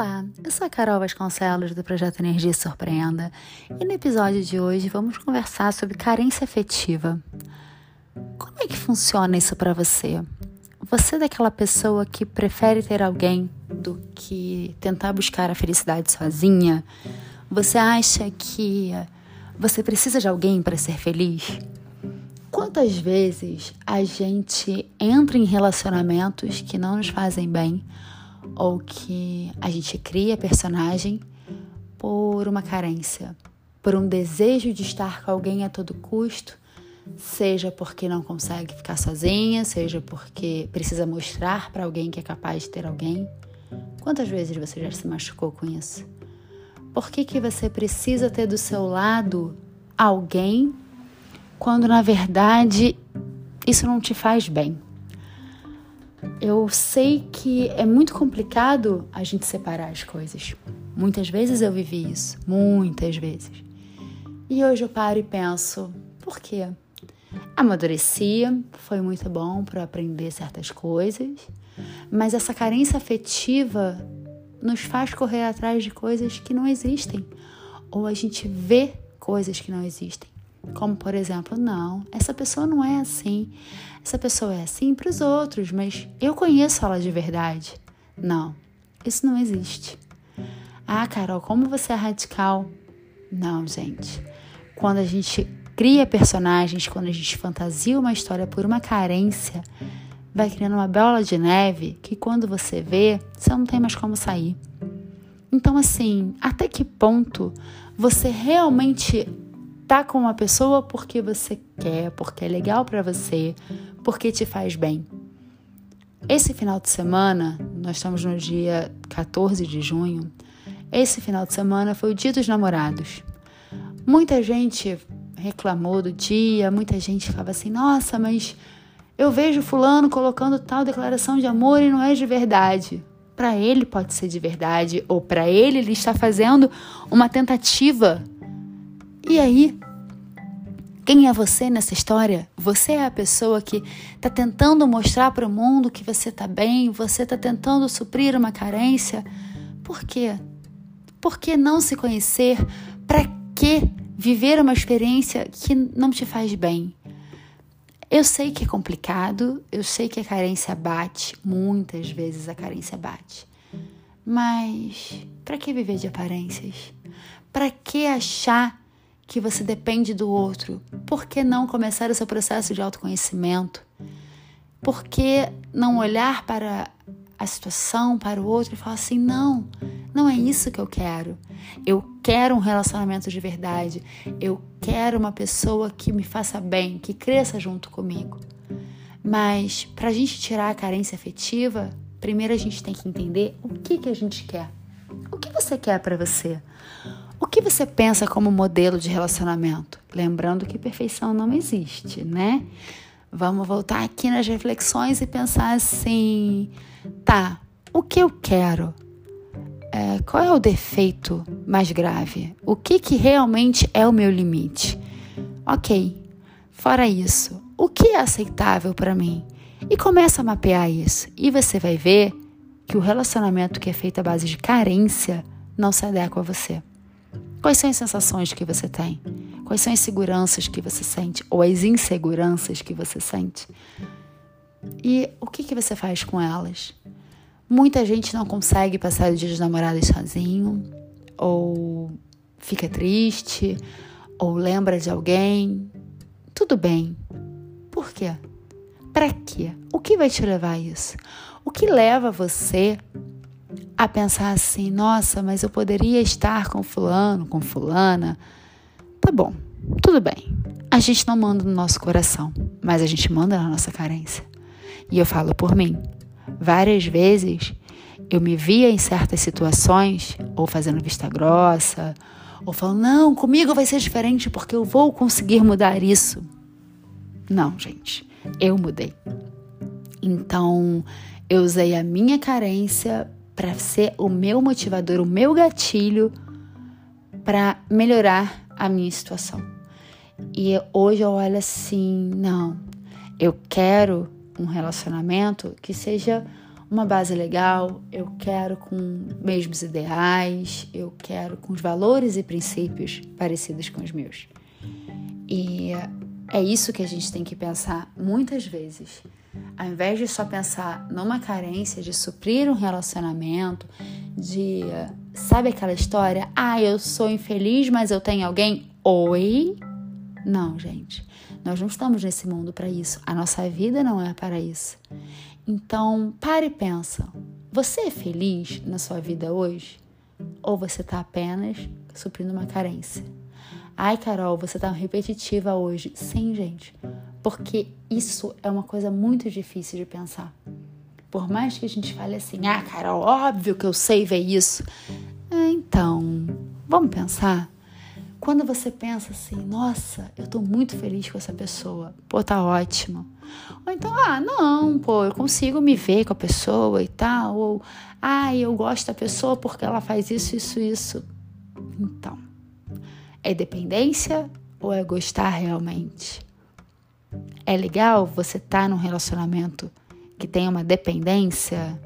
Olá, eu sou a Carol Vasconcelos do projeto Energia Surpreenda e no episódio de hoje vamos conversar sobre carência afetiva. Como é que funciona isso para você? Você é daquela pessoa que prefere ter alguém do que tentar buscar a felicidade sozinha? Você acha que você precisa de alguém para ser feliz? Quantas vezes a gente entra em relacionamentos que não nos fazem bem? Ou que a gente cria personagem por uma carência, por um desejo de estar com alguém a todo custo, seja porque não consegue ficar sozinha, seja porque precisa mostrar para alguém que é capaz de ter alguém. Quantas vezes você já se machucou com isso? Por que, que você precisa ter do seu lado alguém quando na verdade isso não te faz bem? Eu sei que é muito complicado a gente separar as coisas. Muitas vezes eu vivi isso, muitas vezes. E hoje eu paro e penso, por quê? Amadurecia, foi muito bom para aprender certas coisas, mas essa carência afetiva nos faz correr atrás de coisas que não existem, ou a gente vê coisas que não existem. Como, por exemplo, não, essa pessoa não é assim. Essa pessoa é assim para os outros, mas eu conheço ela de verdade. Não, isso não existe. Ah, Carol, como você é radical? Não, gente. Quando a gente cria personagens, quando a gente fantasia uma história por uma carência, vai criando uma bola de neve que quando você vê, você não tem mais como sair. Então, assim, até que ponto você realmente tá com uma pessoa porque você quer, porque é legal para você, porque te faz bem. Esse final de semana, nós estamos no dia 14 de junho, esse final de semana foi o Dia dos Namorados. Muita gente reclamou do dia, muita gente falava assim: nossa, mas eu vejo Fulano colocando tal declaração de amor e não é de verdade. Para ele pode ser de verdade, ou para ele ele está fazendo uma tentativa e aí, quem é você nessa história? Você é a pessoa que está tentando mostrar para o mundo que você está bem, você está tentando suprir uma carência. Por quê? Por que não se conhecer? Para que viver uma experiência que não te faz bem? Eu sei que é complicado, eu sei que a carência bate, muitas vezes a carência bate. Mas para que viver de aparências? Para que achar que você depende do outro, por que não começar o seu processo de autoconhecimento? Por que não olhar para a situação, para o outro e falar assim: não, não é isso que eu quero. Eu quero um relacionamento de verdade. Eu quero uma pessoa que me faça bem, que cresça junto comigo. Mas para a gente tirar a carência afetiva, primeiro a gente tem que entender o que, que a gente quer. O que você quer para você? O que você pensa como modelo de relacionamento? Lembrando que perfeição não existe, né? Vamos voltar aqui nas reflexões e pensar assim: tá, o que eu quero? É, qual é o defeito mais grave? O que, que realmente é o meu limite? Ok, fora isso, o que é aceitável para mim? E começa a mapear isso. E você vai ver que o relacionamento que é feito à base de carência não se adequa a você. Quais são as sensações que você tem? Quais são as seguranças que você sente ou as inseguranças que você sente? E o que, que você faz com elas? Muita gente não consegue passar o dia dos namorados sozinho, ou fica triste, ou lembra de alguém. Tudo bem. Por quê? Para quê? O que vai te levar a isso? O que leva você a pensar assim: nossa, mas eu poderia estar com Fulano, com Fulana. Tá bom, tudo bem. A gente não manda no nosso coração, mas a gente manda na nossa carência. E eu falo por mim. Várias vezes eu me via em certas situações, ou fazendo vista grossa, ou falando: não, comigo vai ser diferente porque eu vou conseguir mudar isso. Não, gente, eu mudei. Então, eu usei a minha carência para ser o meu motivador, o meu gatilho para melhorar a minha situação. E hoje eu olho assim, não, eu quero um relacionamento que seja uma base legal, eu quero com mesmos ideais, eu quero com os valores e princípios parecidos com os meus. E é isso que a gente tem que pensar muitas vezes. Ao invés de só pensar numa carência de suprir um relacionamento, de sabe aquela história? Ah, eu sou infeliz, mas eu tenho alguém. Oi? Não, gente. Nós não estamos nesse mundo para isso. A nossa vida não é para isso. Então, pare e pensa. Você é feliz na sua vida hoje? Ou você está apenas suprindo uma carência? Ai, Carol, você está repetitiva hoje. Sim, gente. Porque isso é uma coisa muito difícil de pensar. Por mais que a gente fale assim, ah, Carol, óbvio que eu sei ver isso. Então, vamos pensar? Quando você pensa assim, nossa, eu tô muito feliz com essa pessoa, pô, tá ótimo. Ou então, ah, não, pô, eu consigo me ver com a pessoa e tal. Ou, ah, eu gosto da pessoa porque ela faz isso, isso, isso. Então, é dependência ou é gostar realmente? É legal você estar tá num relacionamento que tem uma dependência?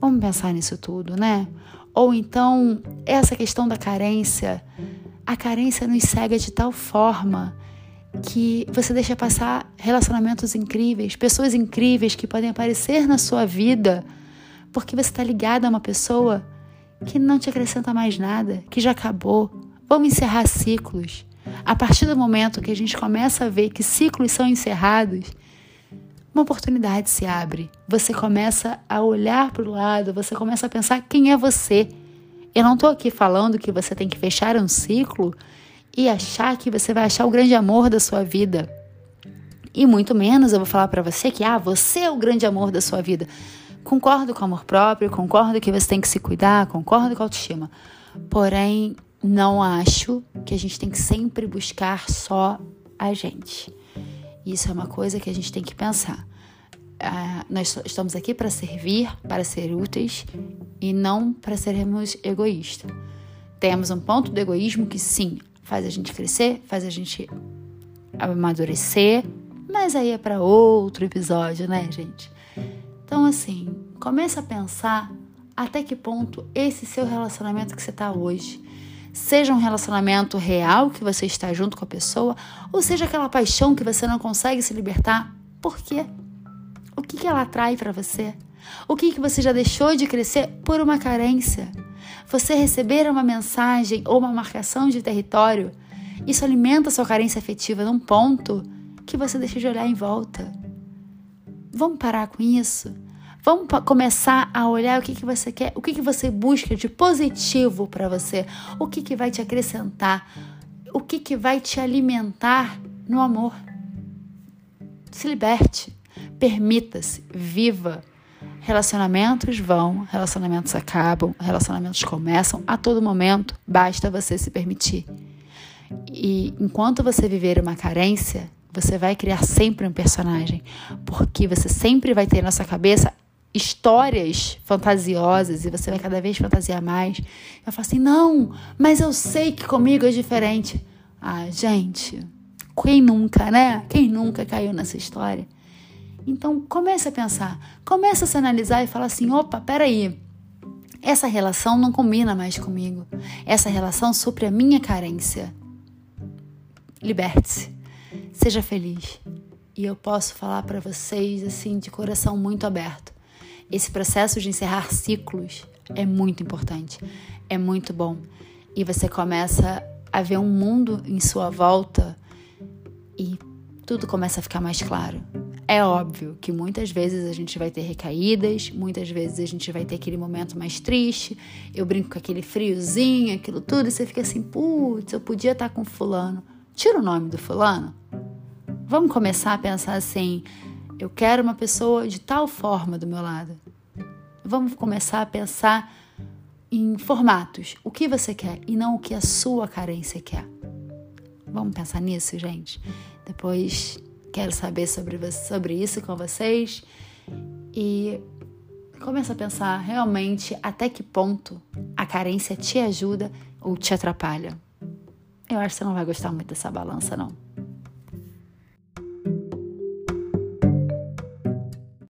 Vamos pensar nisso tudo, né? Ou então, essa questão da carência, a carência nos cega de tal forma que você deixa passar relacionamentos incríveis, pessoas incríveis que podem aparecer na sua vida, porque você está ligada a uma pessoa que não te acrescenta mais nada, que já acabou. Vamos encerrar ciclos. A partir do momento que a gente começa a ver que ciclos são encerrados, uma oportunidade se abre. Você começa a olhar para o lado, você começa a pensar quem é você. Eu não estou aqui falando que você tem que fechar um ciclo e achar que você vai achar o grande amor da sua vida. E muito menos eu vou falar para você que ah, você é o grande amor da sua vida. Concordo com o amor próprio, concordo que você tem que se cuidar, concordo com a autoestima. Porém, não acho que a gente tem que sempre buscar só a gente. Isso é uma coisa que a gente tem que pensar. Ah, nós estamos aqui para servir, para ser úteis e não para sermos egoístas. Temos um ponto do egoísmo que sim, faz a gente crescer, faz a gente amadurecer, mas aí é para outro episódio, né, gente? Então, assim, começa a pensar até que ponto esse seu relacionamento que você está hoje Seja um relacionamento real que você está junto com a pessoa, ou seja aquela paixão que você não consegue se libertar. Por quê? O que, que ela atrai para você? O que, que você já deixou de crescer por uma carência? Você receber uma mensagem ou uma marcação de território, isso alimenta sua carência afetiva num ponto que você deixa de olhar em volta. Vamos parar com isso? Vamos começar a olhar o que, que você quer, o que, que você busca de positivo para você, o que, que vai te acrescentar, o que, que vai te alimentar no amor. Se liberte, permita-se, viva. Relacionamentos vão, relacionamentos acabam, relacionamentos começam a todo momento, basta você se permitir. E enquanto você viver uma carência, você vai criar sempre um personagem, porque você sempre vai ter na sua cabeça histórias fantasiosas e você vai cada vez fantasiar mais. Vai falar assim: não, mas eu sei que comigo é diferente. Ah, gente, quem nunca, né? Quem nunca caiu nessa história? Então comece a pensar, comece a se analisar e falar assim: opa, peraí. Essa relação não combina mais comigo. Essa relação supre a minha carência. Liberte-se. Seja feliz. E eu posso falar para vocês assim de coração muito aberto esse processo de encerrar ciclos é muito importante, é muito bom. E você começa a ver um mundo em sua volta e tudo começa a ficar mais claro. É óbvio que muitas vezes a gente vai ter recaídas, muitas vezes a gente vai ter aquele momento mais triste. Eu brinco com aquele friozinho, aquilo tudo, e você fica assim: putz, eu podia estar com Fulano. Tira o nome do Fulano. Vamos começar a pensar assim: eu quero uma pessoa de tal forma do meu lado. Vamos começar a pensar em formatos. O que você quer e não o que a sua carência quer. Vamos pensar nisso, gente? Depois quero saber sobre, sobre isso com vocês. E começa a pensar realmente até que ponto a carência te ajuda ou te atrapalha. Eu acho que você não vai gostar muito dessa balança, não.